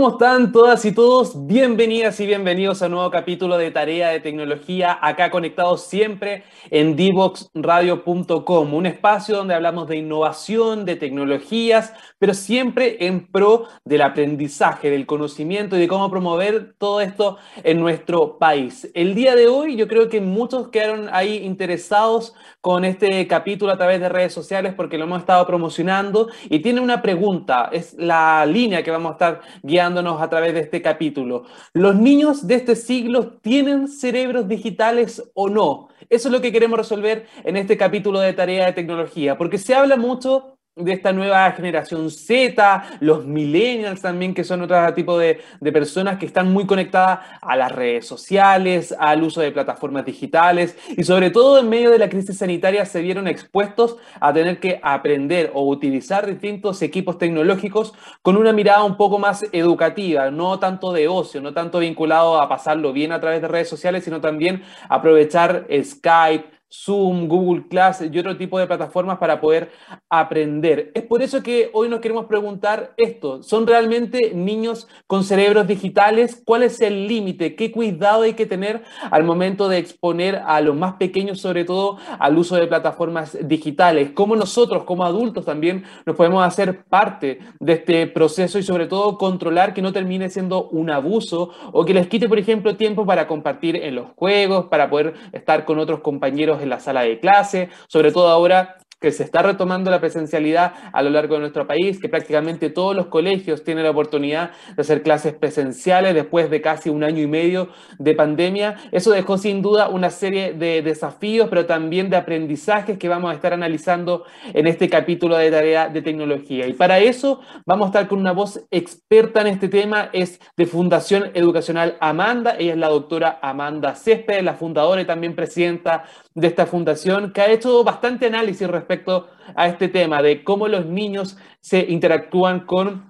¿Cómo están todas y todos? Bienvenidas y bienvenidos a un nuevo capítulo de Tarea de Tecnología, acá conectados siempre en divoxradio.com, un espacio donde hablamos de innovación, de tecnologías, pero siempre en pro del aprendizaje, del conocimiento y de cómo promover todo esto en nuestro país. El día de hoy yo creo que muchos quedaron ahí interesados con este capítulo a través de redes sociales porque lo hemos estado promocionando y tiene una pregunta, es la línea que vamos a estar guiando a través de este capítulo. ¿Los niños de este siglo tienen cerebros digitales o no? Eso es lo que queremos resolver en este capítulo de Tarea de Tecnología, porque se habla mucho de esta nueva generación Z, los millennials también, que son otro tipo de, de, personas que están muy conectadas a las redes sociales, al uso de plataformas digitales y sobre todo en medio de la crisis sanitaria se vieron expuestos a tener que aprender o utilizar distintos equipos tecnológicos con una mirada un poco más educativa, no tanto de ocio, no tanto vinculado a pasarlo bien a través de redes sociales, sino también aprovechar Skype, Zoom, Google Class y otro tipo de plataformas para poder aprender. Es por eso que hoy nos queremos preguntar esto. ¿Son realmente niños con cerebros digitales? ¿Cuál es el límite? ¿Qué cuidado hay que tener al momento de exponer a los más pequeños, sobre todo, al uso de plataformas digitales? ¿Cómo nosotros, como adultos, también nos podemos hacer parte de este proceso y, sobre todo, controlar que no termine siendo un abuso o que les quite, por ejemplo, tiempo para compartir en los juegos, para poder estar con otros compañeros en la sala de clase, sobre todo ahora que se está retomando la presencialidad a lo largo de nuestro país, que prácticamente todos los colegios tienen la oportunidad de hacer clases presenciales después de casi un año y medio de pandemia. Eso dejó sin duda una serie de desafíos, pero también de aprendizajes que vamos a estar analizando en este capítulo de tarea de tecnología. Y para eso vamos a estar con una voz experta en este tema, es de Fundación Educacional Amanda, ella es la doctora Amanda Céspedes, la fundadora y también presidenta de esta fundación, que ha hecho bastante análisis respecto a este tema de cómo los niños se interactúan con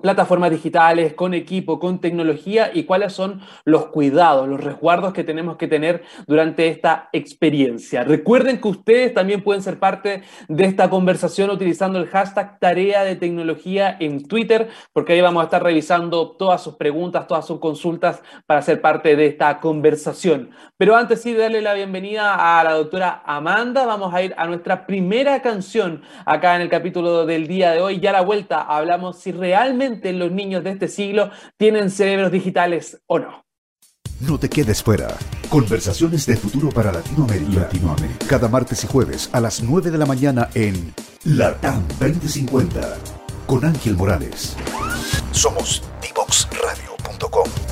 plataformas digitales, con equipo, con tecnología y cuáles son los cuidados, los resguardos que tenemos que tener durante esta experiencia. Recuerden que ustedes también pueden ser parte de esta conversación utilizando el hashtag tarea de tecnología en Twitter, porque ahí vamos a estar revisando todas sus preguntas, todas sus consultas para ser parte de esta conversación. Pero antes sí darle la bienvenida a la doctora Amanda, vamos a ir a nuestra primera canción acá en el capítulo del día de hoy. Ya a la vuelta hablamos si realmente los niños de este siglo tienen cerebros digitales o no. No te quedes fuera. Conversaciones de futuro para Latinoamérica. Latinoamérica. Cada martes y jueves a las 9 de la mañana en LATAM 2050 con Ángel Morales. Somos divoxradio.com.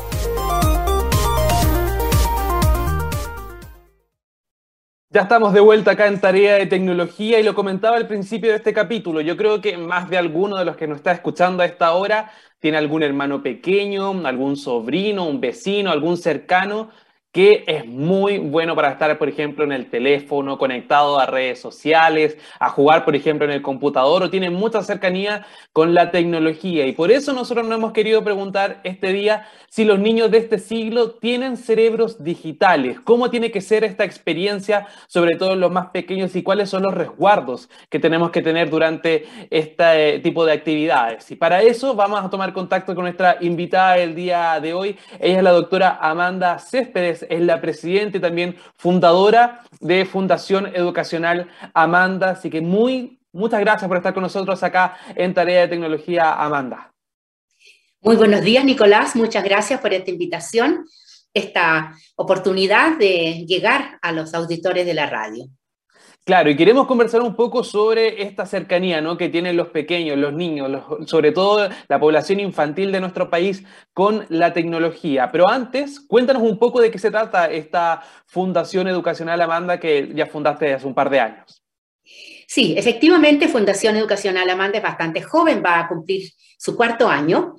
Ya estamos de vuelta acá en Tarea de Tecnología y lo comentaba al principio de este capítulo. Yo creo que más de alguno de los que nos está escuchando a esta hora tiene algún hermano pequeño, algún sobrino, un vecino, algún cercano que es muy bueno para estar, por ejemplo, en el teléfono, conectado a redes sociales, a jugar, por ejemplo, en el computador o tiene mucha cercanía con la tecnología. Y por eso nosotros nos hemos querido preguntar este día si los niños de este siglo tienen cerebros digitales, cómo tiene que ser esta experiencia, sobre todo los más pequeños, y cuáles son los resguardos que tenemos que tener durante este tipo de actividades. Y para eso vamos a tomar contacto con nuestra invitada del día de hoy. Ella es la doctora Amanda Céspedes es la presidenta y también fundadora de Fundación Educacional Amanda. Así que muy, muchas gracias por estar con nosotros acá en Tarea de Tecnología, Amanda. Muy buenos días, Nicolás. Muchas gracias por esta invitación, esta oportunidad de llegar a los auditores de la radio. Claro, y queremos conversar un poco sobre esta cercanía ¿no? que tienen los pequeños, los niños, sobre todo la población infantil de nuestro país con la tecnología. Pero antes, cuéntanos un poco de qué se trata esta Fundación Educacional Amanda que ya fundaste hace un par de años. Sí, efectivamente, Fundación Educacional Amanda es bastante joven, va a cumplir su cuarto año.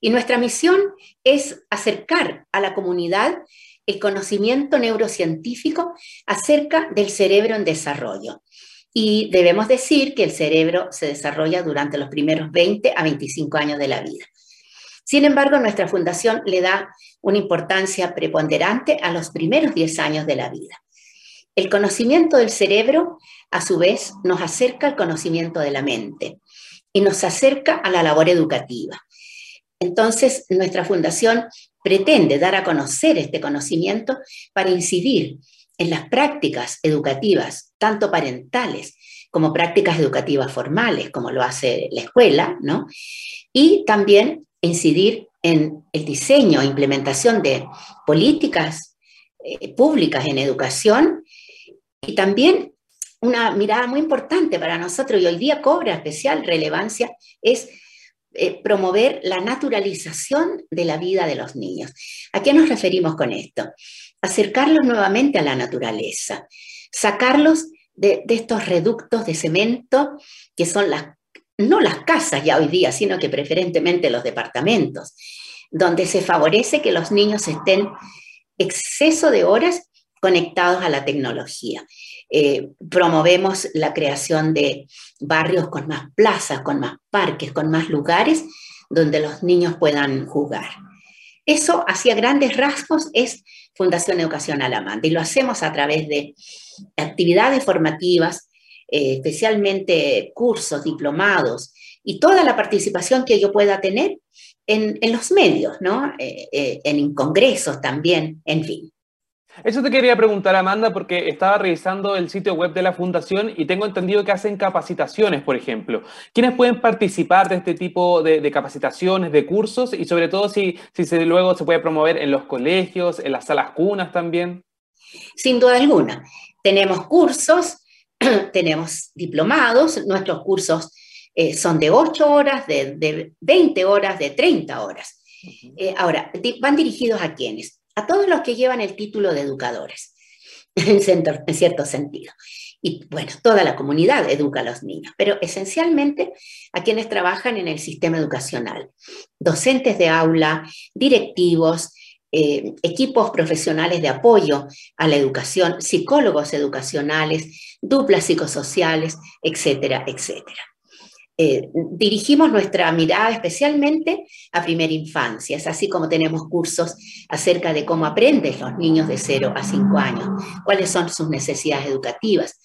Y nuestra misión es acercar a la comunidad el conocimiento neurocientífico acerca del cerebro en desarrollo. Y debemos decir que el cerebro se desarrolla durante los primeros 20 a 25 años de la vida. Sin embargo, nuestra fundación le da una importancia preponderante a los primeros 10 años de la vida. El conocimiento del cerebro, a su vez, nos acerca al conocimiento de la mente y nos acerca a la labor educativa. Entonces, nuestra fundación pretende dar a conocer este conocimiento para incidir en las prácticas educativas, tanto parentales como prácticas educativas formales, como lo hace la escuela, ¿no? Y también incidir en el diseño e implementación de políticas eh, públicas en educación y también una mirada muy importante para nosotros y hoy día cobra especial relevancia es eh, promover la naturalización de la vida de los niños. ¿A qué nos referimos con esto? Acercarlos nuevamente a la naturaleza, sacarlos de, estos reductos de cemento que son las, no las casas ya hoy día, sino que preferentemente los departamentos, donde se favorece que los niños estén exceso de horas conectados a la tecnología. Eh, promovemos la creación de barrios con más plazas, con más parques, con más lugares donde los niños puedan jugar. Eso, hacia grandes rasgos, es Fundación Educación Alamanda y lo hacemos a través de actividades formativas, eh, especialmente cursos, diplomados y toda la participación que yo pueda tener en, los medios, ¿no? Eh, en congresos también, en fin. Eso te quería preguntar, Amanda, porque estaba revisando el sitio web de la Fundación y tengo entendido que hacen capacitaciones, por ejemplo. ¿Quiénes pueden participar de este tipo de, capacitaciones, de cursos? Y sobre todo si, si se, luego se puede promover en los colegios, en las salas cunas también. Sin duda alguna. Tenemos cursos, tenemos diplomados, nuestros cursos eh, son de 8 horas, de, 20 horas, de 30 horas. Eh, ahora, ¿van dirigidos a quiénes? A todos los que llevan el título de educadores, en, cierto sentido. Y bueno, toda la comunidad educa a los niños, pero esencialmente a quienes trabajan en el sistema educacional, docentes de aula, directivos, eh, equipos profesionales de apoyo a la educación, psicólogos educacionales, duplas psicosociales, etcétera, etcétera. Eh, dirigimos nuestra mirada especialmente a primera infancia, es así como tenemos cursos acerca de cómo aprenden los niños de 0 a 5 años, cuáles son sus necesidades educativas,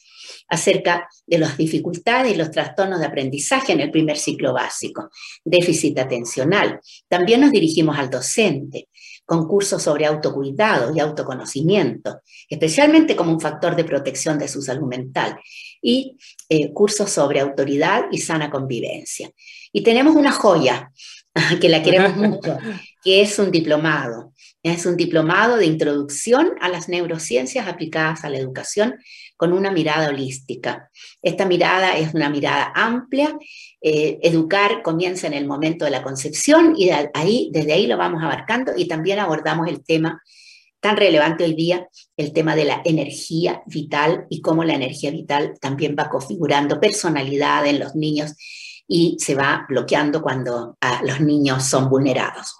acerca de las dificultades y los trastornos de aprendizaje en el primer ciclo básico, déficit atencional. También nos dirigimos al docente, con cursos sobre autocuidado y autoconocimiento, especialmente como un factor de protección de su salud mental, y eh, cursos sobre autoridad y sana convivencia. Y tenemos una joya que la queremos mucho, que es un diplomado. Es un diplomado de introducción a las neurociencias aplicadas a la educación con una mirada holística. Esta mirada es una mirada amplia. Eh, educar comienza en el momento de la concepción y ahí, desde ahí lo vamos abarcando y también abordamos el tema tan relevante hoy día el tema de la energía vital y cómo la energía vital también va configurando personalidad en los niños y se va bloqueando cuando ah, los niños son vulnerados.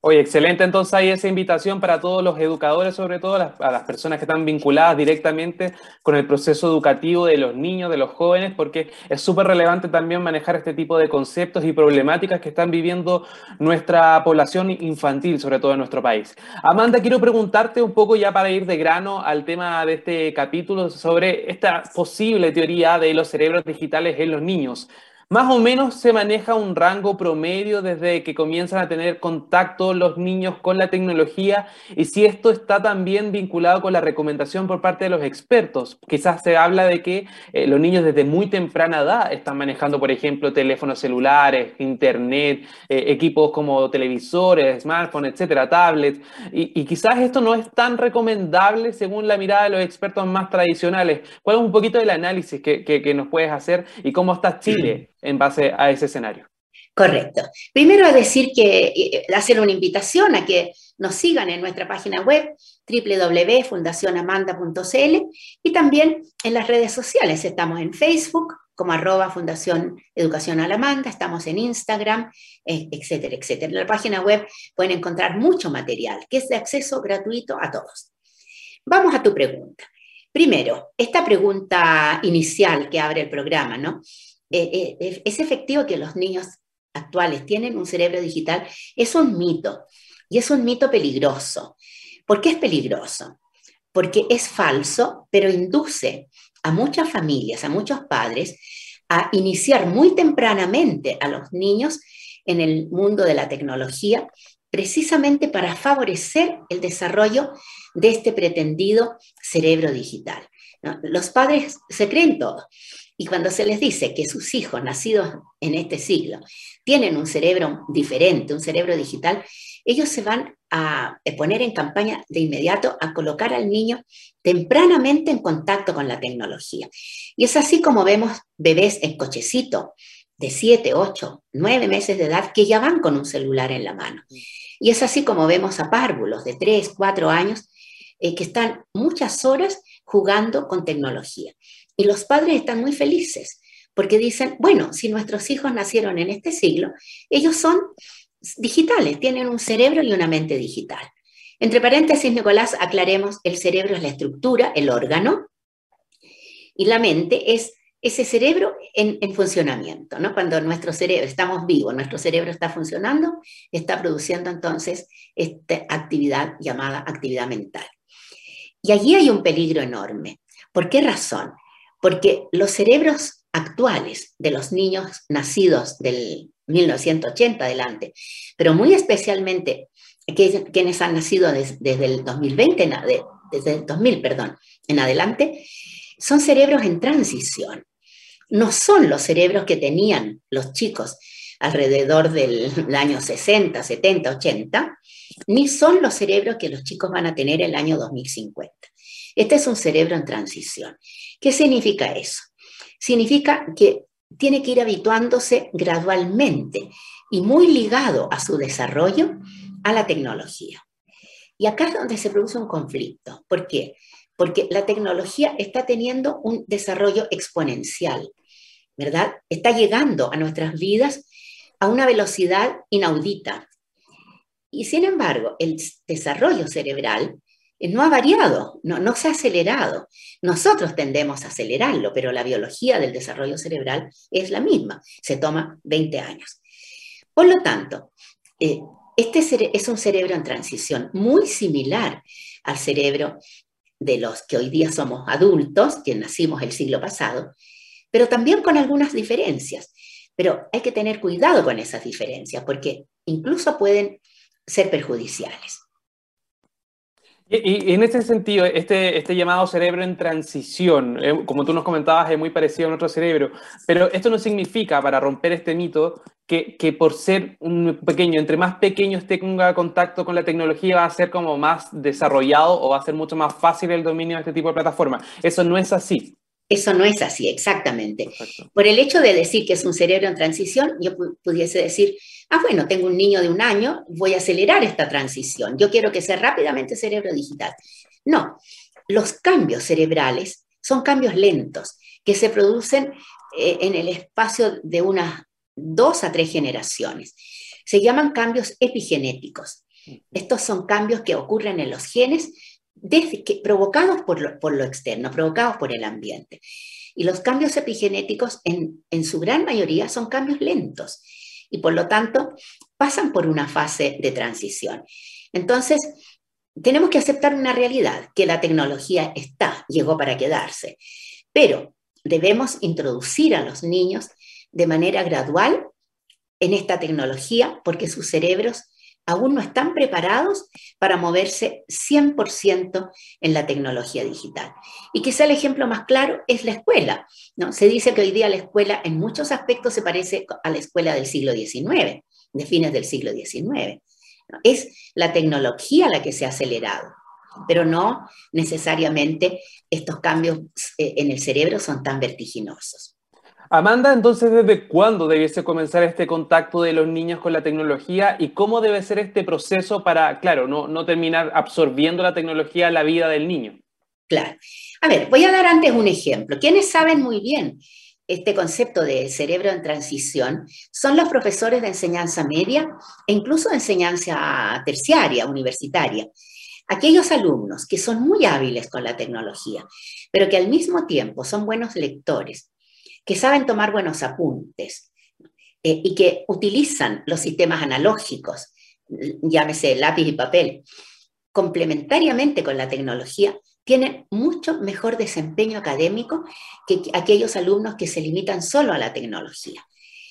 Oye, excelente. Entonces hay esa invitación para todos los educadores, sobre todo a las, personas que están vinculadas directamente con el proceso educativo de los niños, de los jóvenes, porque es súper relevante también manejar este tipo de conceptos y problemáticas que están viviendo nuestra población infantil, sobre todo en nuestro país. Amanda, quiero preguntarte un poco ya para ir de grano al tema de este capítulo sobre esta posible teoría de los cerebros digitales en los niños. Más o menos se maneja un rango promedio desde que comienzan a tener contacto los niños con la tecnología y si esto está también vinculado con la recomendación por parte de los expertos. Quizás se habla de que eh, los niños desde muy temprana edad están manejando, por ejemplo, teléfonos celulares, internet, eh, equipos como televisores, smartphones, etcétera, tablets. Y, quizás esto no es tan recomendable según la mirada de los expertos más tradicionales. ¿Cuál es un poquito del análisis que, que nos puedes hacer y cómo está Chile en base a ese escenario. Correcto. Primero decir que eh, hacer una invitación a que nos sigan en nuestra página web www.fundacionamanda.cl y también en las redes sociales. Estamos en Facebook como arroba Fundación Educación Alamanda, estamos en Instagram, eh, etcétera, etcétera. En la página web pueden encontrar mucho material que es de acceso gratuito a todos. Vamos a tu pregunta. Primero, esta pregunta inicial que abre el programa, ¿no? Eh, eh, es efectivo que los niños actuales tienen un cerebro digital, es un mito. Y es un mito peligroso. ¿Por qué es peligroso? Porque es falso, pero induce a muchas familias, a muchos padres, a iniciar muy tempranamente a los niños en el mundo de la tecnología, precisamente para favorecer el desarrollo de este pretendido cerebro digital. Los padres se creen todo. Y cuando se les dice que sus hijos nacidos en este siglo tienen un cerebro diferente, un cerebro digital, ellos se van a poner en campaña de inmediato a colocar al niño tempranamente en contacto con la tecnología. Y es así como vemos bebés en cochecito de 7, 8, 9 meses de edad que ya van con un celular en la mano. Y es así como vemos a párvulos de 3, 4 años eh, que están muchas horas jugando con tecnología. Y los padres están muy felices porque dicen, bueno, si nuestros hijos nacieron en este siglo, ellos son digitales, tienen un cerebro y una mente digital. Entre paréntesis, Nicolás, aclaremos, el cerebro es la estructura, el órgano, y la mente es ese cerebro en, en, funcionamiento, ¿no? Cuando nuestro cerebro, estamos vivos, nuestro cerebro está funcionando, está produciendo entonces esta actividad llamada actividad mental. Y allí hay un peligro enorme. ¿Por qué razón? Porque los cerebros actuales de los niños nacidos del 1980 adelante, pero muy especialmente quienes han nacido desde el 2020, desde el 2000, perdón, en adelante, son cerebros en transición. No son los cerebros que tenían los chicos alrededor del año 60, 70, 80, ni son los cerebros que los chicos van a tener el año 2050. Este es un cerebro en transición. ¿Qué significa eso? Significa que tiene que ir habituándose gradualmente y muy ligado a su desarrollo a la tecnología. Y acá es donde se produce un conflicto. ¿Por qué? Porque la tecnología está teniendo un desarrollo exponencial, ¿verdad? Está llegando a nuestras vidas a una velocidad inaudita. Y sin embargo, el desarrollo cerebral no ha variado, no, no se ha acelerado. Nosotros tendemos a acelerarlo, pero la biología del desarrollo cerebral es la misma, se toma 20 años. Por lo tanto, eh, este es un cerebro en transición muy similar al cerebro de los que hoy día somos adultos, que nacimos el siglo pasado, pero también con algunas diferencias. Pero hay que tener cuidado con esas diferencias porque incluso pueden ser perjudiciales. Y, en ese sentido, este, este llamado cerebro en transición, eh, como tú nos comentabas, es muy parecido a nuestro cerebro, pero esto no significa, para romper este mito, que, que, por ser un pequeño, entre más pequeño tenga contacto con la tecnología, va a ser como más desarrollado o va a ser mucho más fácil el dominio de este tipo de plataformas. Eso no es así. Eso no es así, exactamente. Por el hecho de decir que es un cerebro en transición, yo pudiese decir, ah, bueno, tengo un niño de un año, voy a acelerar esta transición. Yo quiero que sea rápidamente cerebro digital. No, los cambios cerebrales son cambios lentos que se producen eh, en el espacio de unas dos a tres generaciones. Se llaman cambios epigenéticos. Estos son cambios que ocurren en los genes provocados por lo, externo, provocados por el ambiente. Y los cambios epigenéticos en, en su gran mayoría son cambios lentos y por lo tanto pasan por una fase de transición. Entonces, tenemos que aceptar una realidad, que la tecnología está, llegó para quedarse, pero debemos introducir a los niños de manera gradual en esta tecnología porque sus cerebros aún no están preparados para moverse 100% en la tecnología digital. Y quizá el ejemplo más claro es la escuela. ¿no? Se dice que hoy día la escuela en muchos aspectos se parece a la escuela del siglo XIX, de fines del siglo XIX. Es la tecnología la que se ha acelerado, pero no necesariamente estos cambios eh, en el cerebro son tan vertiginosos. Amanda, entonces, ¿desde cuándo debiese comenzar este contacto de los niños con la tecnología y cómo debe ser este proceso para, claro, no, terminar absorbiendo la tecnología en la vida del niño? Claro. A ver, voy a dar antes un ejemplo. Quienes saben muy bien este concepto de cerebro en transición son los profesores de enseñanza media e incluso de enseñanza terciaria, universitaria. Aquellos alumnos que son muy hábiles con la tecnología, pero que al mismo tiempo son buenos lectores, que saben tomar buenos apuntes eh, y que utilizan los sistemas analógicos, llámese lápiz y papel, complementariamente con la tecnología, tienen mucho mejor desempeño académico que aquellos alumnos que se limitan solo a la tecnología.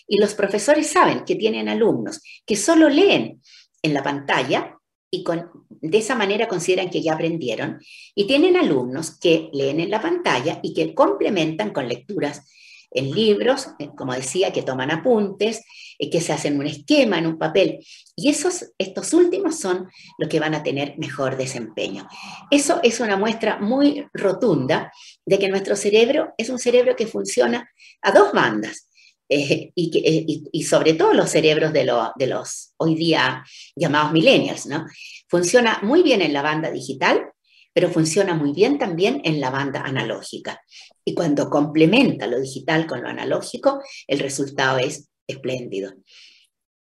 Y los profesores saben que tienen alumnos que solo leen en la pantalla y con, de esa manera consideran que ya aprendieron, y tienen alumnos que leen en la pantalla y que complementan con lecturas en libros, eh, como decía, que toman apuntes, eh, que se hacen un esquema en un papel. Y esos, estos últimos son los que van a tener mejor desempeño. Eso es una muestra muy rotunda de que nuestro cerebro es un cerebro que funciona a dos bandas. Eh, y, sobre todo los cerebros de, de, los hoy día llamados millennials, ¿no? Funciona muy bien en la banda digital, pero funciona muy bien también en la banda analógica. Y cuando complementa lo digital con lo analógico, el resultado es espléndido.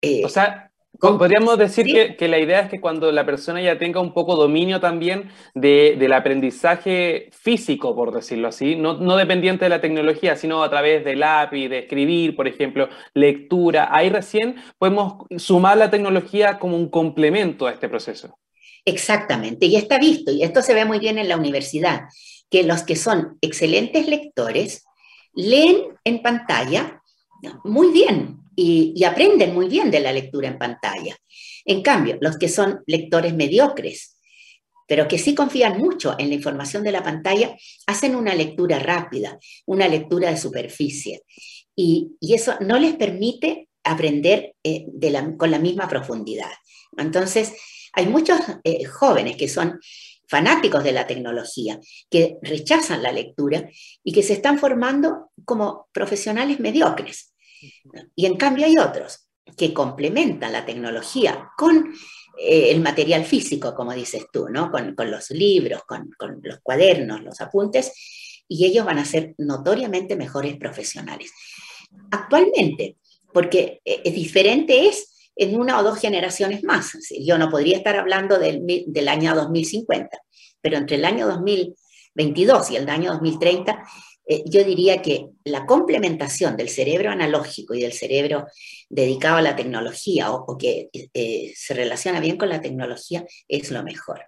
Eh, o sea, podríamos decir que, la idea es que cuando la persona ya tenga un poco dominio también del aprendizaje físico, por decirlo así, no, no, dependiente de la tecnología, sino a través del lápiz, de escribir, por ejemplo, lectura, ahí recién podemos sumar la tecnología como un complemento a este proceso. Exactamente, y está visto, y esto se ve muy bien en la universidad que los que son excelentes lectores leen en pantalla muy bien y, aprenden muy bien de la lectura en pantalla. En cambio, los que son lectores mediocres, pero que sí confían mucho en la información de la pantalla, hacen una lectura rápida, una lectura de superficie. Y, eso no les permite aprender eh, con la misma profundidad. Entonces, hay muchos eh, jóvenes que son fanáticos de la tecnología, que rechazan la lectura y que se están formando como profesionales mediocres. Y en cambio hay otros que complementan la tecnología con eh, el material físico, como dices tú, ¿no? con, los libros, con, con los cuadernos, los apuntes, y ellos van a ser notoriamente mejores profesionales. Actualmente, porque eh, es diferente es en una o dos generaciones más. Yo no podría estar hablando del, del año 2050, pero entre el año 2022 y el año 2030, eh, yo diría que la complementación del cerebro analógico y del cerebro dedicado a la tecnología o, que eh, se relaciona bien con la tecnología es lo mejor.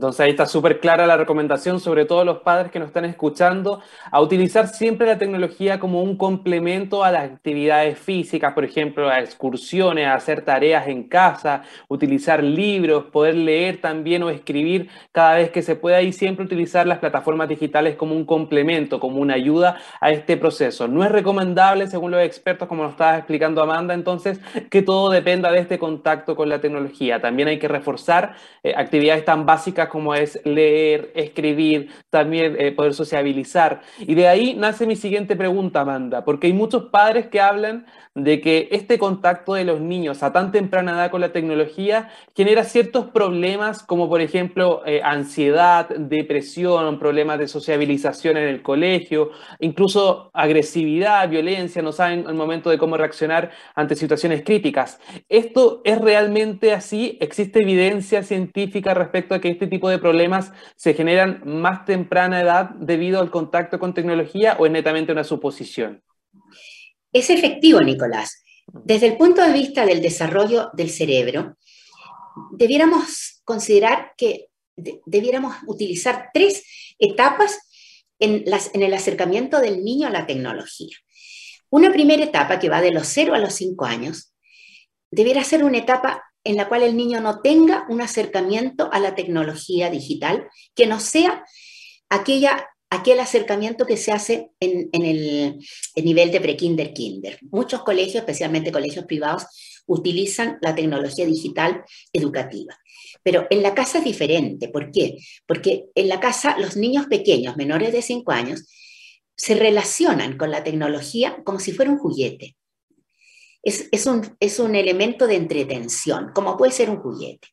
Entonces ahí está súper clara la recomendación, sobre todo los padres que nos están escuchando, a utilizar siempre la tecnología como un complemento a las actividades físicas, por ejemplo, a excursiones, a hacer tareas en casa, utilizar libros, poder leer también o escribir cada vez que se pueda y siempre utilizar las plataformas digitales como un complemento, como una ayuda a este proceso. No es recomendable, según los expertos, como nos estaba explicando Amanda, entonces, que todo dependa de este contacto con la tecnología. También hay que reforzar eh, actividades tan básicas como es leer, escribir, también eh, poder sociabilizar. Y de ahí nace mi siguiente pregunta, Amanda, porque hay muchos padres que hablan de que este contacto de los niños a tan temprana edad con la tecnología genera ciertos problemas como por ejemplo eh, ansiedad, depresión, problemas de sociabilización en el colegio, incluso agresividad, violencia, no saben el momento de cómo reaccionar ante situaciones críticas. ¿Esto es realmente así? ¿Existe evidencia científica respecto a que este tipo de problemas se generan más temprana edad debido al contacto con tecnología o es netamente una suposición? Es efectivo, Nicolás. Desde el punto de vista del desarrollo del cerebro, debiéramos considerar que debiéramos utilizar tres etapas en, en, el acercamiento del niño a la tecnología. Una primera etapa que va de los 0 a los 5 años, debiera ser una etapa en la cual el niño no tenga un acercamiento a la tecnología digital, que no sea aquella aquel acercamiento que se hace en, el, nivel de pre-kinder, kinder. Muchos colegios, especialmente colegios privados, utilizan la tecnología digital educativa. Pero en la casa es diferente. ¿Por qué? Porque en la casa los niños pequeños, menores de 5 años, se relacionan con la tecnología como si fuera un juguete. Es, un, es un elemento de entretención, como puede ser un juguete.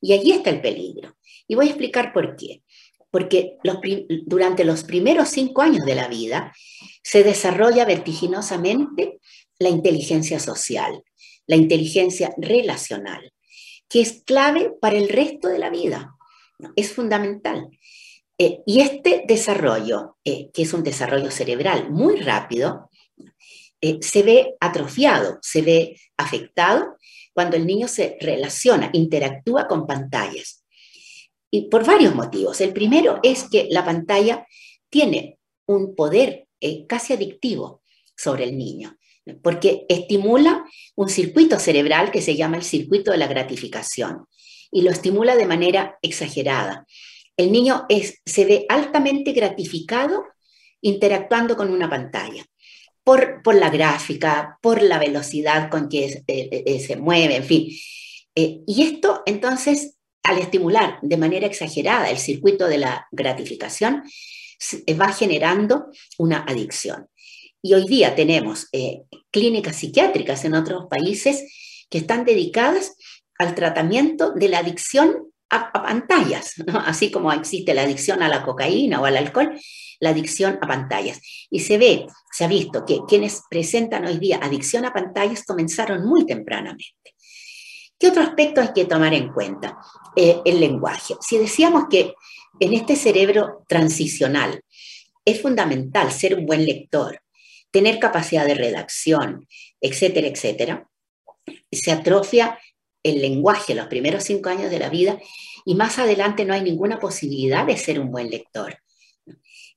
Y allí está el peligro. Y voy a explicar por qué porque durante los primeros cinco años de la vida se desarrolla vertiginosamente la inteligencia social, la inteligencia relacional, que es clave para el resto de la vida, es fundamental. Eh, y este desarrollo, eh, que es un desarrollo cerebral muy rápido, eh, se ve atrofiado, se ve afectado cuando el niño se relaciona, interactúa con pantallas y por varios motivos. El primero es que la pantalla tiene un poder eh, casi adictivo sobre el niño, porque estimula un circuito cerebral que se llama el circuito de la gratificación y lo estimula de manera exagerada. El niño se ve altamente gratificado interactuando con una pantalla. Por, la gráfica, por la velocidad con que eh, eh, se mueve, en fin. y esto entonces al estimular de manera exagerada el circuito de la gratificación, eh, va generando una adicción. Y hoy día tenemos eh, clínicas psiquiátricas en otros países que están dedicadas al tratamiento de la adicción a, pantallas, así como existe la adicción a la cocaína o al alcohol, la adicción a pantallas. Y se ve, se ha visto que quienes presentan hoy día adicción a pantallas comenzaron muy tempranamente. ¿Qué otro aspecto hay que tomar en cuenta? Eh, el lenguaje. Si decíamos que en este cerebro transicional es fundamental ser un buen lector, tener capacidad de redacción, etcétera, etcétera, se atrofia el lenguaje los primeros cinco años de la vida y más adelante no hay ninguna posibilidad de ser un buen lector.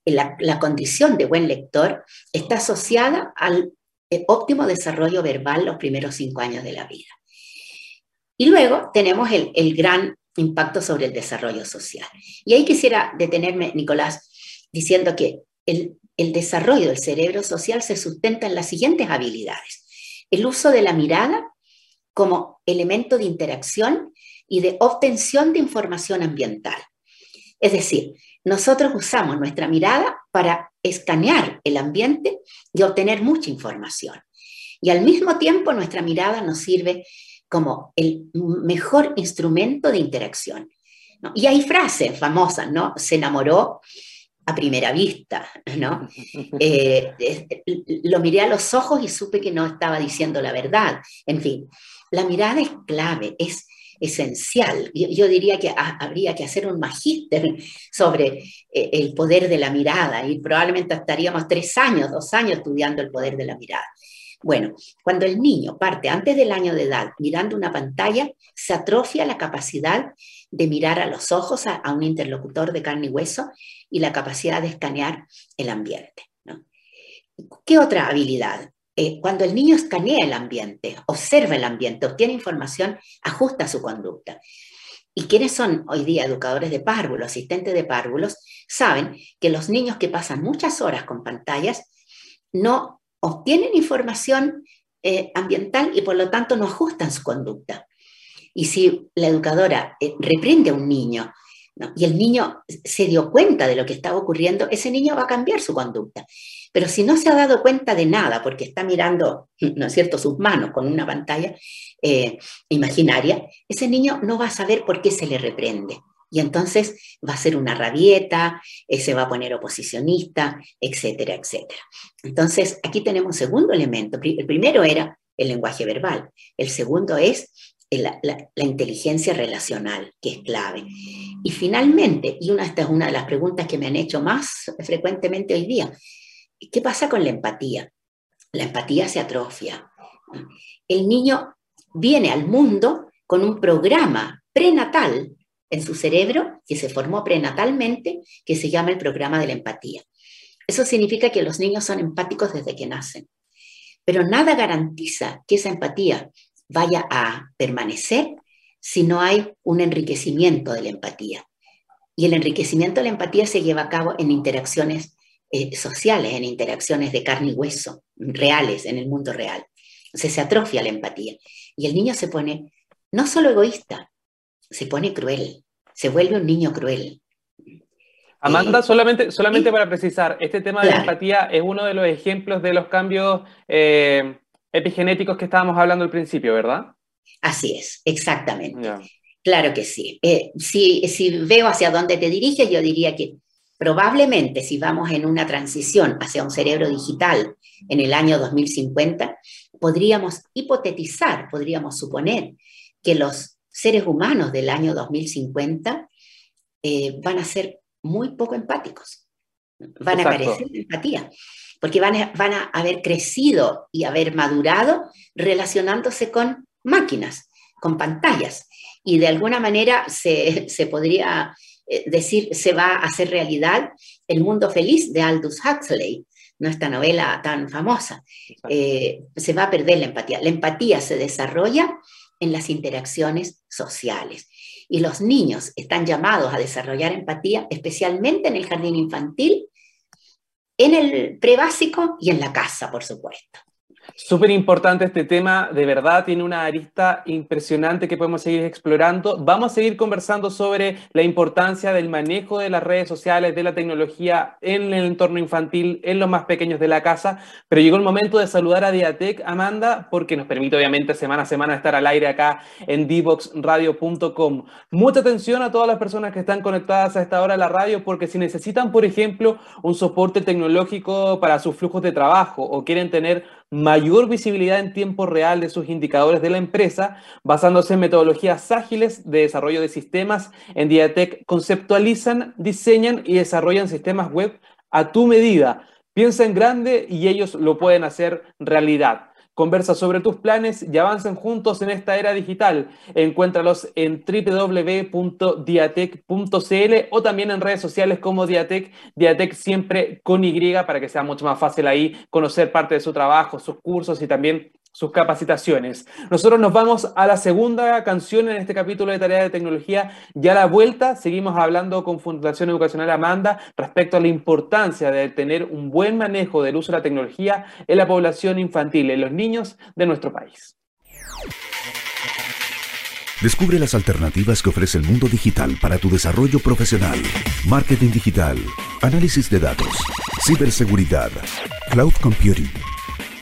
La, condición de buen lector está asociada al eh, óptimo desarrollo verbal los primeros cinco años de la vida. Y luego tenemos el, gran impacto sobre el desarrollo social. Y ahí quisiera detenerme, Nicolás, diciendo que el, el, desarrollo del cerebro social se sustenta en las siguientes habilidades. El uso de la mirada como elemento de interacción y de obtención de información ambiental. Es decir, nosotros usamos nuestra mirada para escanear el ambiente y obtener mucha información. Y al mismo tiempo nuestra mirada nos sirve como el mejor instrumento de interacción. Y hay frases famosas, ¿no? Se enamoró a primera vista, ¿no? Eh, lo miré a los ojos y supe que no estaba diciendo la verdad. En fin, la mirada es clave, es esencial. Yo, diría que habría que hacer un magíster sobre eh, el poder de la mirada y probablemente estaríamos tres años, dos años estudiando el poder de la mirada. Bueno, cuando el niño parte antes del año de edad mirando una pantalla, se atrofia la capacidad de mirar a los ojos a, un interlocutor de carne y hueso y la capacidad de escanear el ambiente. ¿Qué otra habilidad? Eh, cuando el niño escanea el ambiente, observa el ambiente, obtiene información, ajusta su conducta. Y quienes son hoy día educadores de párvulos, asistentes de párvulos, saben que los niños que pasan muchas horas con pantallas no obtienen información eh, ambiental y por lo tanto no ajustan su conducta. Y si la educadora eh, reprende a un niño y el niño se dio cuenta de lo que estaba ocurriendo, ese niño va a cambiar su conducta. Pero si no se ha dado cuenta de nada, porque está mirando, ¿no es cierto?, sus manos con una pantalla eh, imaginaria, ese niño no va a saber por qué se le reprende. Y entonces va a ser una rabieta, eh, se va a poner oposicionista, etcétera, etcétera. Entonces, aquí tenemos un segundo elemento. El primero era el lenguaje verbal. El segundo es la, inteligencia relacional, que es clave. Y finalmente, y una, esta es una de las preguntas que me han hecho más frecuentemente hoy día, ¿qué pasa con la empatía? La empatía se atrofia. El niño viene al mundo con un programa prenatal en su cerebro que se formó prenatalmente, que se llama el programa de la empatía. Eso significa que los niños son empáticos desde que nacen. Pero nada garantiza que esa empatía vaya a permanecer si no hay un enriquecimiento de la empatía. Y el enriquecimiento de la empatía se lleva a cabo en interacciones eh, sociales, en interacciones de carne y hueso, reales, en el mundo real. Entonces se atrofia la empatía. Y el niño se pone no solo egoísta, se pone cruel, se vuelve un niño cruel. Amanda, eh, solamente, solamente para precisar, este tema de la empatía es uno de los ejemplos de los cambios eh, epigenéticos que estábamos hablando al principio, ¿verdad? Así es, exactamente. Claro que sí. Eh, si, si veo hacia dónde te diriges, yo diría que probablemente si vamos en una transición hacia un cerebro digital en el año 2050, podríamos hipotetizar, podríamos suponer que los seres humanos del año 2050 eh, van a ser muy poco empáticos, van a carecer de empatía, porque van a, van a haber crecido y haber madurado relacionándose con máquinas, con pantallas, y de alguna manera se, se podría eh, decir, se va a hacer realidad el mundo feliz de Aldous Huxley, nuestra novela tan famosa. Eh, se va a perder la empatía. La empatía se desarrolla en las interacciones sociales. Y los niños están llamados a desarrollar empatía, especialmente en el jardín infantil, en el prebásico y en la casa, por supuesto. Súper importante este tema, de verdad tiene una arista impresionante que podemos seguir explorando. Vamos a seguir conversando sobre la importancia del manejo de las redes sociales, de la tecnología en el entorno infantil, en los más pequeños de la casa, pero llegó el momento de saludar a Diatec, Amanda, porque nos permite obviamente semana a semana estar al aire acá en divoxradio.com. Mucha atención a todas las personas que están conectadas a esta hora a la radio, porque si necesitan, por ejemplo, un soporte tecnológico para sus flujos de trabajo o quieren tener mayor visibilidad en tiempo real de sus indicadores de la empresa, basándose en metodologías ágiles de desarrollo de sistemas. En Diatec conceptualizan, diseñan y desarrollan sistemas web a tu medida. Piensa en grande y ellos lo pueden hacer realidad. Conversa sobre tus planes y avancen juntos en esta era digital. Encuéntralos en www.diatec.cl o también en redes sociales como Diatec, Diatec siempre con Y para que sea mucho más fácil ahí conocer parte de su trabajo, sus cursos y también sus capacitaciones. Nosotros nos vamos a la segunda canción en este capítulo de Tarea de Tecnología. Ya a la vuelta seguimos hablando con Fundación Educacional Amanda respecto a la importancia de tener un buen manejo del uso de la tecnología en la población infantil, en los niños de nuestro país. Descubre las alternativas que ofrece el mundo digital para tu desarrollo profesional. Marketing digital, análisis de datos, ciberseguridad, cloud computing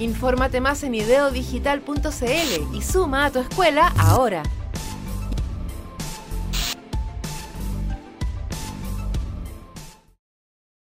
Infórmate más en ideodigital.cl y suma a tu escuela ahora.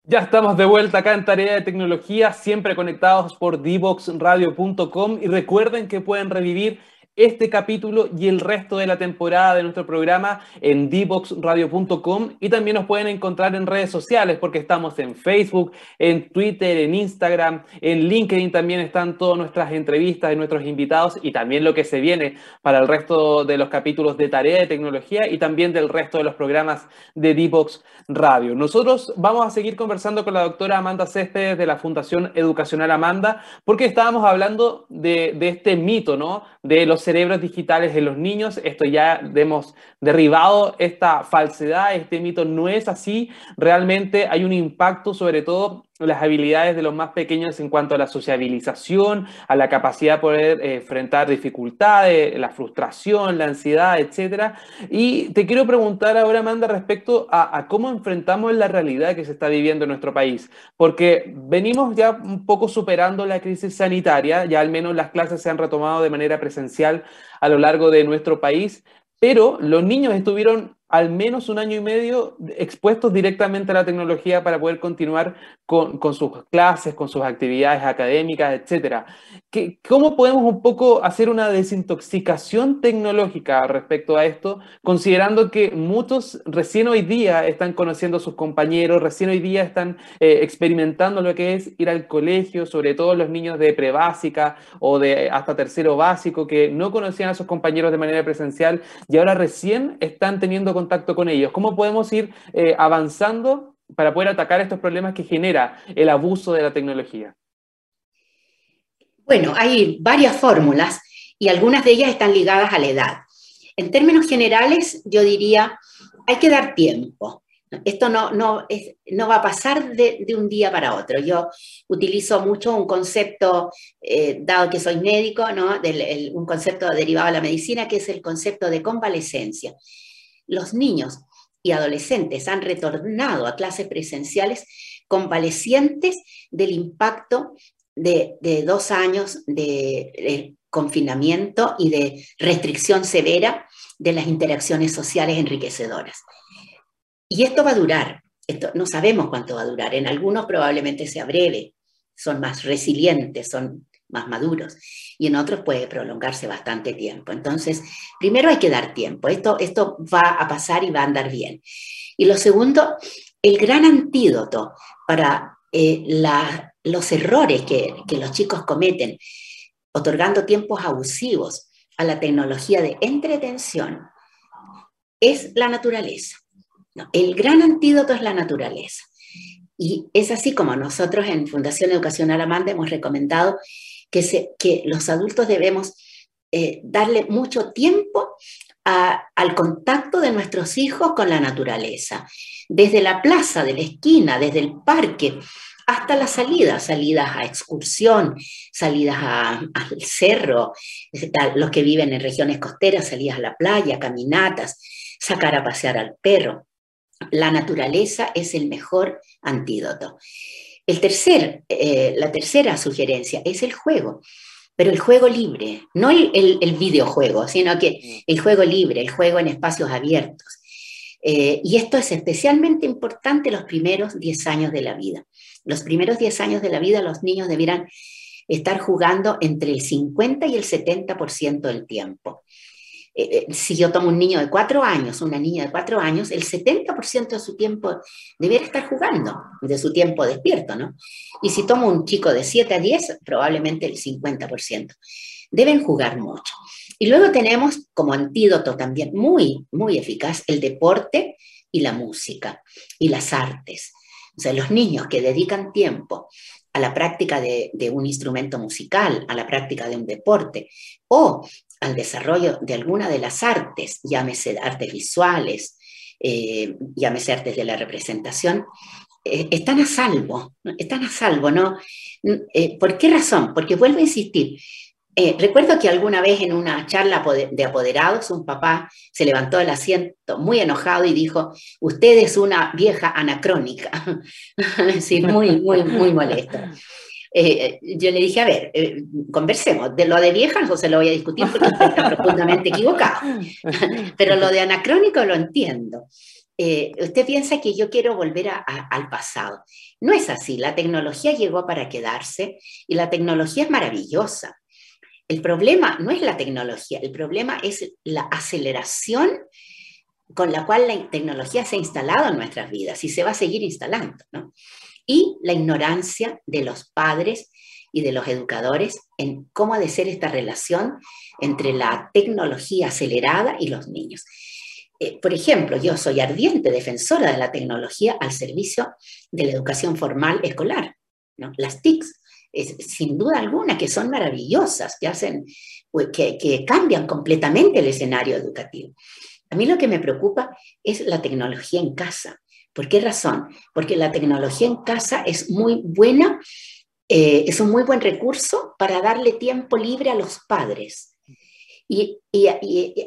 Ya estamos de vuelta acá en Tarea de Tecnología, siempre conectados por divoxradio.com y recuerden que pueden revivir este capítulo y el resto de la temporada de nuestro programa en dboxradio.com y también nos pueden encontrar en redes sociales porque estamos en Facebook, en Twitter, en Instagram, en LinkedIn también están todas nuestras entrevistas de nuestros invitados y también lo que se viene para el resto de los capítulos de Tarea de Tecnología y también del resto de los programas de Dbox Radio. Nosotros vamos a seguir conversando con la doctora Amanda Céspedes de la Fundación Educacional Amanda porque estábamos hablando de, de este mito, ¿no? De los cerebros digitales de los niños. Esto ya hemos derribado esta falsedad, este mito no es así. Realmente hay un impacto sobre todo las habilidades de los más pequeños en cuanto a la sociabilización, a la capacidad de poder eh, enfrentar dificultades, la frustración, la ansiedad, etc. Y te quiero preguntar ahora, Amanda, respecto a, cómo enfrentamos la realidad que se está viviendo en nuestro país, porque venimos ya un poco superando la crisis sanitaria, ya al menos las clases se han retomado de manera presencial a lo largo de nuestro país, pero los niños estuvieron al menos un año y medio expuestos directamente a la tecnología para poder continuar con, sus clases, con sus actividades académicas, etc. ¿Cómo podemos un poco hacer una desintoxicación tecnológica respecto a esto, considerando que muchos recién hoy día están conociendo a sus compañeros, recién hoy día están eh, experimentando lo que es ir al colegio, sobre todo los niños de prebásica o de hasta tercero básico, que no conocían a sus compañeros de manera presencial y ahora recién están teniendo contacto con ellos? ¿Cómo podemos ir eh, avanzando para poder atacar estos problemas que genera el abuso de la tecnología? Bueno, hay varias fórmulas y algunas de ellas están ligadas a la edad. En términos generales, yo diría, hay que dar tiempo. Esto no, no, no va a pasar de, un día para otro. Yo utilizo mucho un concepto, eh, dado que soy médico, ¿no? un concepto derivado de la medicina, que es el concepto de convalescencia los niños y adolescentes han retornado a clases presenciales convalecientes del impacto de, dos años de, confinamiento y de restricción severa de las interacciones sociales enriquecedoras. Y esto va a durar, esto no sabemos cuánto va a durar, en algunos probablemente sea breve, son más resilientes, son más maduros, y en otros puede prolongarse bastante tiempo. Entonces, primero hay que dar tiempo, esto, esto va a pasar y va a andar bien. Y lo segundo, el gran antídoto para eh, los errores que, los chicos cometen, otorgando tiempos abusivos a la tecnología de entretención, es la naturaleza. el gran antídoto es la naturaleza. Y es así como nosotros en Fundación Educacional Amanda hemos recomendado que, los adultos debemos eh, darle mucho tiempo al contacto de nuestros hijos con la naturaleza, desde la plaza, de la esquina, desde el parque, hasta las salidas, salidas a excursión, salidas al cerro, los que viven en regiones costeras, salidas a la playa, caminatas, sacar a pasear al perro. La naturaleza es el mejor antídoto. El tercer, eh, la tercera sugerencia es el juego, pero el juego libre, no el, videojuego, sino que mm. el juego libre, el juego en espacios abiertos. Eh, y esto es especialmente importante los primeros 10 años de la vida. Los primeros 10 años de la vida los niños debieran estar jugando entre el 50 y el 70% del tiempo. Eh, eh, si yo tomo un niño de cuatro años, una niña de cuatro años, el 70% de su tiempo debería estar jugando, de su tiempo despierto, ¿no? Y si tomo un chico de 7 a 10, probablemente el 50%. Deben jugar mucho. Y luego tenemos como antídoto también muy, muy eficaz el deporte y la música y las artes. O sea, los niños que dedican tiempo a la práctica de, de, un instrumento musical, a la práctica de un deporte o al desarrollo de alguna de las artes, llámese artes visuales, eh, llámese artes de la representación, eh, están a salvo, están a salvo, ¿no? Eh, ¿Por qué razón? Porque vuelvo a insistir. recuerdo que alguna vez en una charla de apoderados, un papá se levantó del asiento muy enojado y dijo, usted es una vieja anacrónica, muy, muy, muy molesto. Eh, yo le dije, a ver, eh, conversemos, de lo de vieja no se lo voy a discutir porque está profundamente equivocado, pero lo de anacrónico lo entiendo. eh, usted piensa que yo quiero volver al pasado. No es así, la tecnología llegó para quedarse y la tecnología es maravillosa. El problema no es la tecnología, el problema es la aceleración con la cual la tecnología se ha instalado en nuestras vidas y se va a seguir instalando, ¿no? Y la ignorancia de los padres y de los educadores en cómo ha de ser esta relación entre la tecnología acelerada y los niños. Eh, por ejemplo, yo soy ardiente defensora de la tecnología al servicio de la educación formal escolar. Las TICs, sin duda alguna, que son maravillosas, que, hacen, pues, que, que cambian completamente el escenario educativo. A mí lo que me preocupa es la tecnología en casa. ¿Por qué razón? Porque la tecnología en casa es muy buena, eh, es un muy buen recurso para darle tiempo libre a los padres. Y,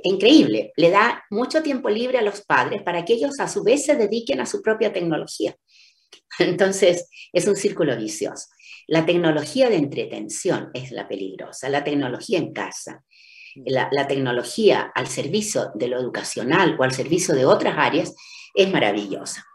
increíble, le da mucho tiempo libre a los padres para que ellos a su vez se dediquen a su propia tecnología. Entonces, es un círculo vicioso. La tecnología de entretención es la peligrosa, la tecnología en casa, la, la tecnología al servicio de lo educacional o al servicio de otras áreas es maravillosa.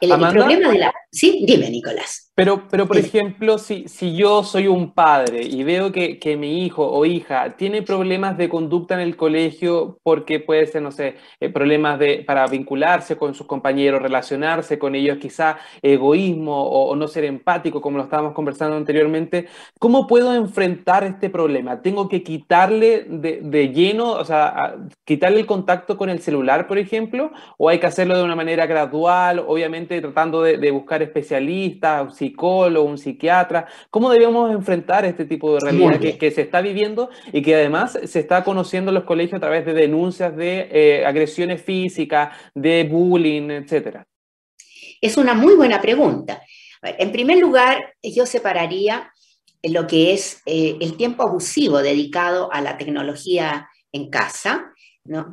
El, problema de la... Sí, dime, Nicolás. Pero, pero por ejemplo, si, si yo soy un padre y veo que, que, mi hijo o hija tiene problemas de conducta en el colegio porque puede ser, no sé, eh, problemas de, para vincularse con sus compañeros, relacionarse con ellos, quizá egoísmo o, no ser empático, como lo estábamos conversando anteriormente, ¿cómo puedo enfrentar este problema? ¿Tengo que quitarle de, de lleno, o sea, quitarle el contacto con el celular, por ejemplo? ¿O hay que hacerlo de una manera gradual, obviamente tratando de, de buscar especialistas? psicólogo, un psiquiatra? ¿Cómo debemos enfrentar este tipo de realidad que, se está viviendo y que además se está conociendo en los colegios a través de denuncias de eh, agresiones físicas, de bullying, etcétera? Es una muy buena pregunta. En primer lugar, yo separaría lo que es eh, el tiempo abusivo dedicado a la tecnología en casa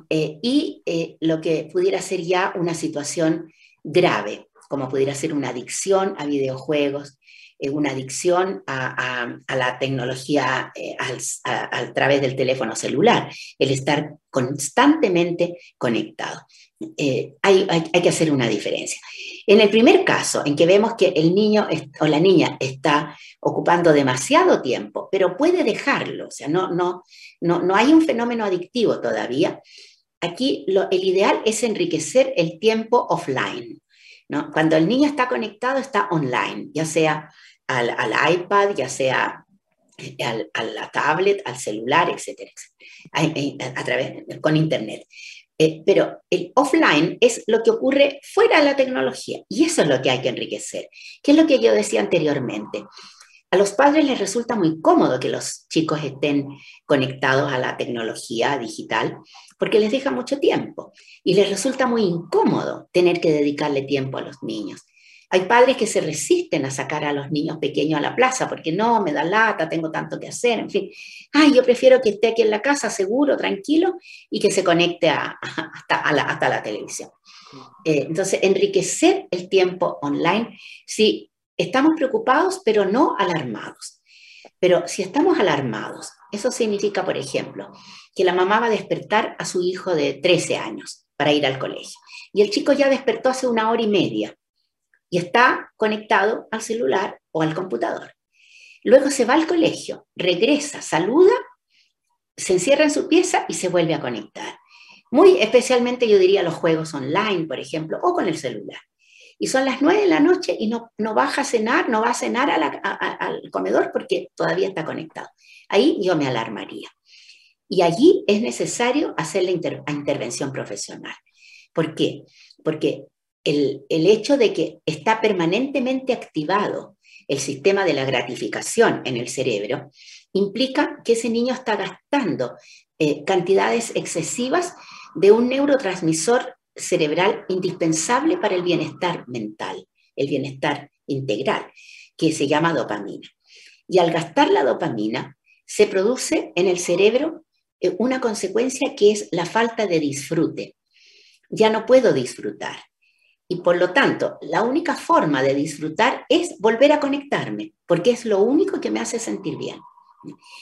eh, y lo que pudiera ser ya una situación grave como pudiera ser una adicción a videojuegos, eh, una adicción a, la tecnología eh, a, través del teléfono celular, el estar constantemente conectado. Eh, hay, que hacer una diferencia. En el primer caso, en que vemos que el niño o la niña está ocupando demasiado tiempo, pero puede dejarlo, o sea, no, no, no, no hay un fenómeno adictivo todavía, aquí el ideal es enriquecer el tiempo offline. Cuando el niño está conectado, está online, ya sea al, iPad, ya sea eh, a la tablet, al celular, etcétera, a, través, con Internet. Eh, pero el offline es lo que ocurre fuera de la tecnología y eso es lo que hay que enriquecer, que es lo que yo decía anteriormente. A los padres les resulta muy cómodo que los chicos estén conectados a la tecnología digital porque les deja mucho tiempo y les resulta muy incómodo tener que dedicarle tiempo a los niños. Hay padres que se resisten a sacar a los niños pequeños a la plaza porque no, me da lata, tengo tanto que hacer, en fin. Ay, yo prefiero que esté aquí en la casa seguro, tranquilo y que se conecte hasta, la, televisión. Eh, entonces, enriquecer el tiempo online, sí, estamos preocupados, pero no alarmados. Pero si estamos alarmados, eso significa, por ejemplo, que la mamá va a despertar a su hijo de 13 años para ir al colegio. Y el chico ya despertó hace una hora y media y está conectado al celular o al computador. Luego se va al colegio, regresa, saluda, se encierra en su pieza y se vuelve a conectar. Muy especialmente yo diría los juegos online, por ejemplo, o con el celular y son las nueve de la noche y no, no baja a cenar, no va a cenar al comedor porque todavía está conectado. Ahí yo me alarmaría. Y allí es necesario hacer la intervención profesional. ¿Por qué? Porque el, el hecho de que está permanentemente activado el sistema de la gratificación en el cerebro implica que ese niño está gastando eh, cantidades excesivas de un neurotransmisor cerebral indispensable para el bienestar mental, el bienestar integral, que se llama dopamina. Y al gastar la dopamina, se produce en el cerebro eh, una consecuencia que es la falta de disfrute. Ya no puedo disfrutar. Y por lo tanto, la única forma de disfrutar es volver a conectarme, porque es lo único que me hace sentir bien.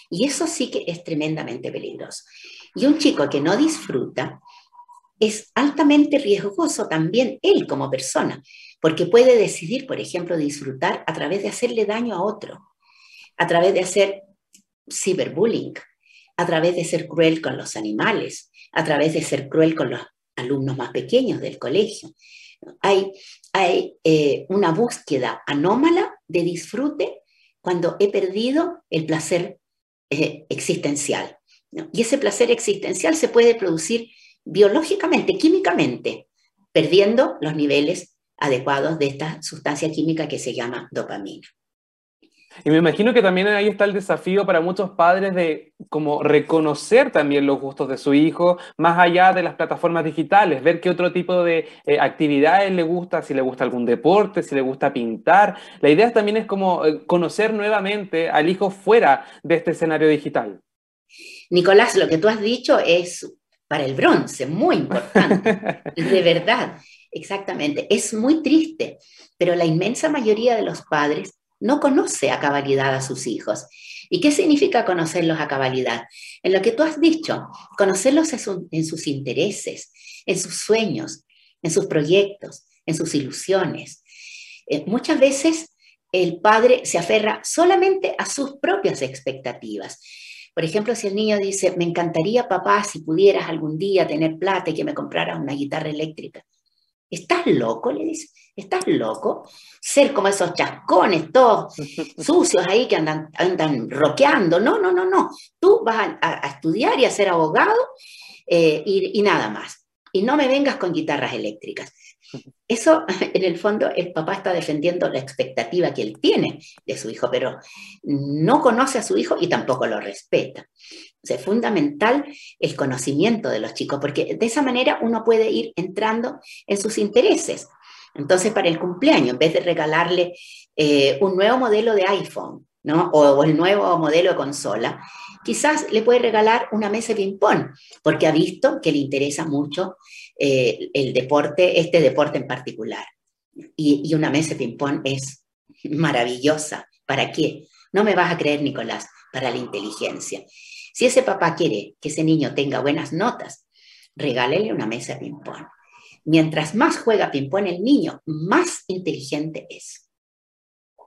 Y eso sí que es tremendamente peligroso. Y un chico que no disfruta es altamente riesgoso también él como persona, porque puede decidir, por ejemplo, disfrutar a través de hacerle daño a otro, a través de hacer ciberbullying, a través de ser cruel con los animales, a través de ser cruel con los alumnos más pequeños del colegio. Hay, hay eh, una búsqueda anómala de disfrute cuando he perdido el placer eh, existencial. Y ese placer existencial se puede producir biológicamente, químicamente, perdiendo los niveles adecuados de esta sustancia química que se llama dopamina. Y me imagino que también ahí está el desafío para muchos padres de como reconocer también los gustos de su hijo, más allá de las plataformas digitales, ver qué otro tipo de eh, actividades le gusta, si le gusta algún deporte, si le gusta pintar. La idea también es como eh, conocer nuevamente al hijo fuera de este escenario digital. Nicolás, lo que tú has dicho es para el bronce, muy importante, de verdad, exactamente. Es muy triste, pero la inmensa mayoría de los padres no conoce a cabalidad a sus hijos. ¿Y qué significa conocerlos a cabalidad? En lo que tú has dicho, conocerlos en, sus intereses, en sus sueños, en sus proyectos, en sus ilusiones. Eh, muchas veces el padre se aferra solamente a sus propias expectativas. Por ejemplo, si el niño dice, me encantaría papá si pudieras algún día tener plata y que me compraras una guitarra eléctrica. ¿Estás loco? Le dice. ¿Estás loco? Ser como esos chascones todos sucios ahí que andan, andan roqueando. No, no, no, no. Tú vas a, estudiar y a ser abogado eh, y, nada más. Y no me vengas con guitarras eléctricas. Eso, en el fondo, el papá está defendiendo la expectativa que él tiene de su hijo, pero no conoce a su hijo y tampoco lo respeta. O es fundamental el conocimiento de los chicos, porque de esa manera uno puede ir entrando en sus intereses. Entonces, para el cumpleaños, en vez de regalarle eh, un nuevo modelo de iPhone, ¿no? O, el nuevo modelo de consola, quizás le puede regalar una mesa de ping-pong, porque ha visto que le interesa mucho eh, el deporte, este deporte en particular. Y, y una mesa de ping-pong es maravillosa. ¿Para qué? No me vas a creer, Nicolás, para la inteligencia. Si ese papá quiere que ese niño tenga buenas notas, regálele una mesa de ping-pong. Mientras más juega ping-pong el niño, más inteligente es.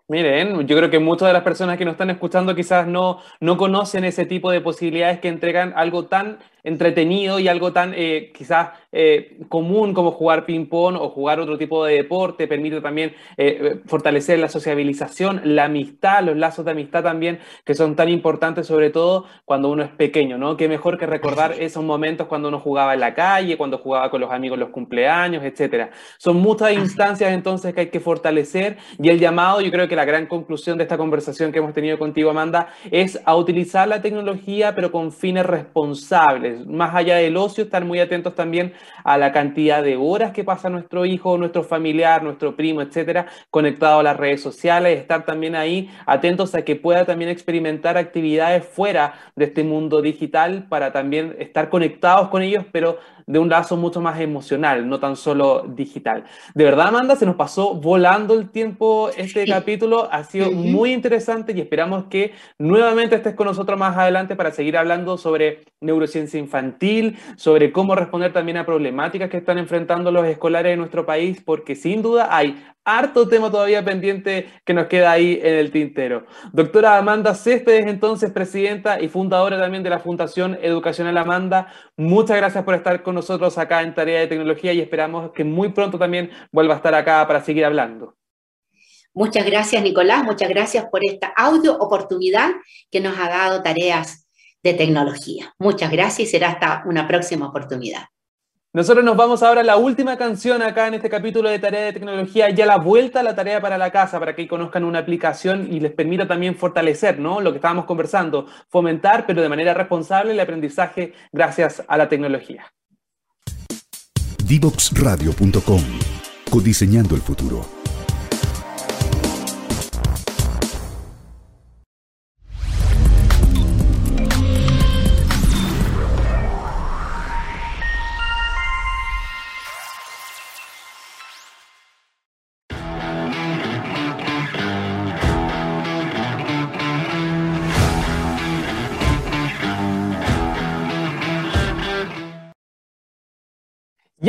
Miren, yo creo que muchas de las personas que nos están escuchando quizás no, no conocen ese tipo de posibilidades que entregan algo tan entretenido y algo tan eh, quizás eh, común como jugar ping-pong o jugar otro tipo de deporte, permite también eh, fortalecer la sociabilización, la amistad, los lazos de amistad también, que son tan importantes, sobre todo cuando uno es pequeño, ¿no? Qué mejor que recordar esos momentos cuando uno jugaba en la calle, cuando jugaba con los amigos los cumpleaños, etcétera. Son muchas instancias entonces que hay que fortalecer y el llamado, yo creo que la gran conclusión de esta conversación que hemos tenido contigo, Amanda, es a utilizar la tecnología, pero con fines responsables más allá del ocio, estar muy atentos también a la cantidad de horas que pasa nuestro hijo, nuestro familiar, nuestro primo, etcétera, conectado a las redes sociales, estar también ahí atentos a que pueda también experimentar actividades fuera de este mundo digital para también estar conectados con ellos, pero de un lazo mucho más emocional, no tan solo digital. De verdad, Amanda, se nos pasó volando el tiempo este capítulo, ha sido muy interesante y esperamos que nuevamente estés con nosotros más adelante para seguir hablando sobre neurociencia infantil, sobre cómo responder también a problemáticas que están enfrentando los escolares de nuestro país, porque sin duda hay harto tema todavía pendiente que nos queda ahí en el tintero. Doctora Amanda Céspedes, entonces presidenta y fundadora también de la Fundación Educacional Amanda, muchas gracias por estar con nosotros acá en Tarea de Tecnología y esperamos que muy pronto también vuelva a estar acá para seguir hablando. Muchas gracias, Nicolás, muchas gracias por esta audio oportunidad que nos ha dado tareas de tecnología. Muchas gracias y será hasta una próxima oportunidad. Nosotros nos vamos ahora a la última canción acá en este capítulo de Tarea de Tecnología, ya la vuelta a la tarea para la casa, para que conozcan una aplicación y les permita también fortalecer ¿no? lo que estábamos conversando, fomentar, pero de manera responsable, el aprendizaje gracias a la tecnología. Divoxradio.com Codiseñando el futuro.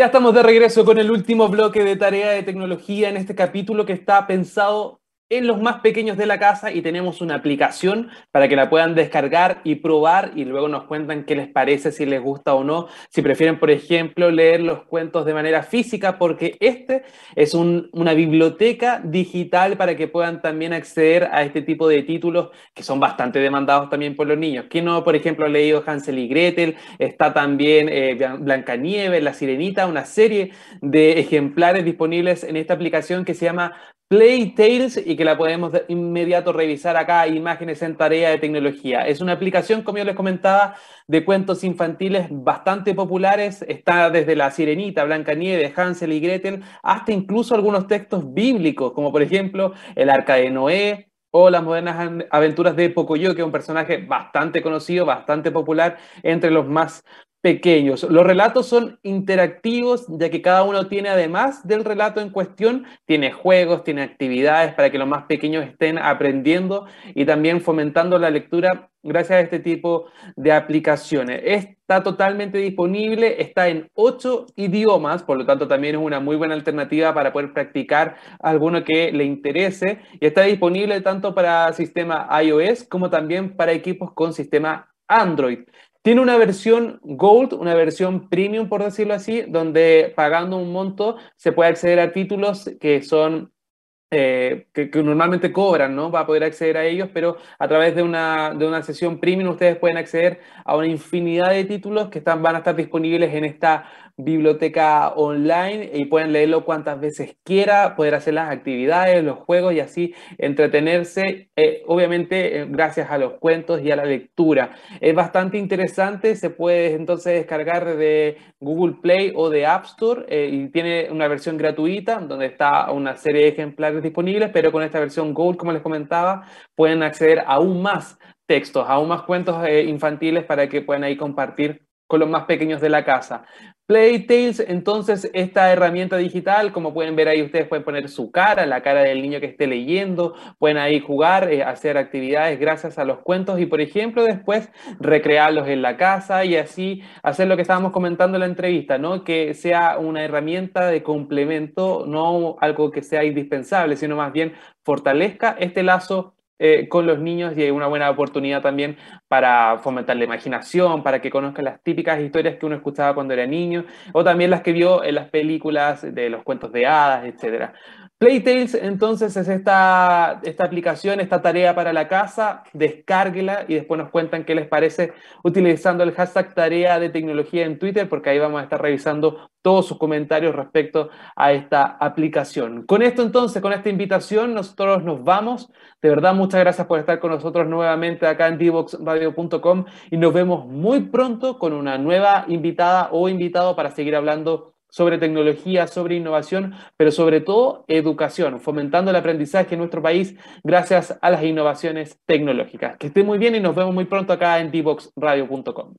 Estamos de regreso con el último bloque de tarea de tecnología en este capítulo que está pensado en los más pequeños de la casa y tenemos una aplicación para que la puedan descargar y probar y luego nos cuentan qué les parece, si les gusta o no, si prefieren, por ejemplo, leer los cuentos de manera física, porque este es una biblioteca digital para que puedan también acceder a este tipo de títulos que son bastante demandados también por los niños. ¿Quién no, por ejemplo, ha leído Hansel y Gretel? Está también eh, Blancanieves, La Sirenita, una serie de ejemplares disponibles en esta aplicación que se llama Playtales y que la podemos de inmediato revisar acá, imágenes en tarea de tecnología. Es una aplicación, como yo les comentaba, de cuentos infantiles bastante populares. Está desde La Sirenita, Blancanieves, Hansel y Gretel, hasta incluso algunos textos bíblicos, como por ejemplo El Arca de Noé, o las modernas aventuras de Pocoyo, que es un personaje bastante conocido, bastante popular entre los más pequeños. Los relatos son interactivos, ya que cada uno tiene, además del relato en cuestión, tiene juegos, tiene actividades para que los más pequeños estén aprendiendo y también fomentando la lectura gracias a este tipo de aplicaciones. Está totalmente disponible, está en ocho idiomas, por lo tanto también es una muy buena alternativa para poder practicar alguno que le interese y está disponible tanto para sistema iOS como también para equipos con sistema Android. Tiene una versión Gold, una versión Premium, por decirlo así, donde pagando un monto se puede acceder a títulos que son eh, que, normalmente cobran, ¿no? Para poder acceder a ellos, pero a través de una, de una sesión premium ustedes pueden acceder a una infinidad de títulos que están, van a estar disponibles en esta biblioteca online y pueden leerlo cuantas veces quiera, poder hacer las actividades, los juegos y así entretenerse, eh, obviamente eh, gracias a los cuentos y a la lectura. Es bastante interesante, se puede entonces descargar de Google Play o de App Store eh, y tiene una versión gratuita donde está una serie de ejemplares disponibles, pero con esta versión Gold, como les comentaba, pueden acceder aún más textos, aún más cuentos infantiles para que puedan ahí compartir con los más pequeños de la casa. Playtales, entonces, esta herramienta digital, como pueden ver ahí, ustedes pueden poner su cara, la cara del niño que esté leyendo, pueden ahí jugar, eh, hacer actividades gracias a los cuentos y, por ejemplo, después recrearlos en la casa y así hacer lo que estábamos comentando en la entrevista, ¿no? Que sea una herramienta de complemento, no algo que sea indispensable, sino más bien fortalezca este lazo eh, con los niños y hay una buena oportunidad también para fomentar la imaginación, para que conozcan las típicas historias que uno escuchaba cuando era niño, o también las que vio en las películas de los cuentos de hadas, etc. Playtales entonces es esta, esta aplicación, esta tarea para la casa, descárguela y después nos cuentan qué les parece utilizando el hashtag tarea de tecnología en Twitter porque ahí vamos a estar revisando todos sus comentarios respecto a esta aplicación. Con esto entonces, con esta invitación, nosotros nos vamos. De verdad, muchas gracias por estar con nosotros nuevamente acá en divoxradio.com y nos vemos muy pronto con una nueva invitada o invitado para seguir hablando sobre tecnología, sobre innovación, pero sobre todo educación, fomentando el aprendizaje en nuestro país gracias a las innovaciones tecnológicas. Que esté muy bien y nos vemos muy pronto acá en divoxradio.com.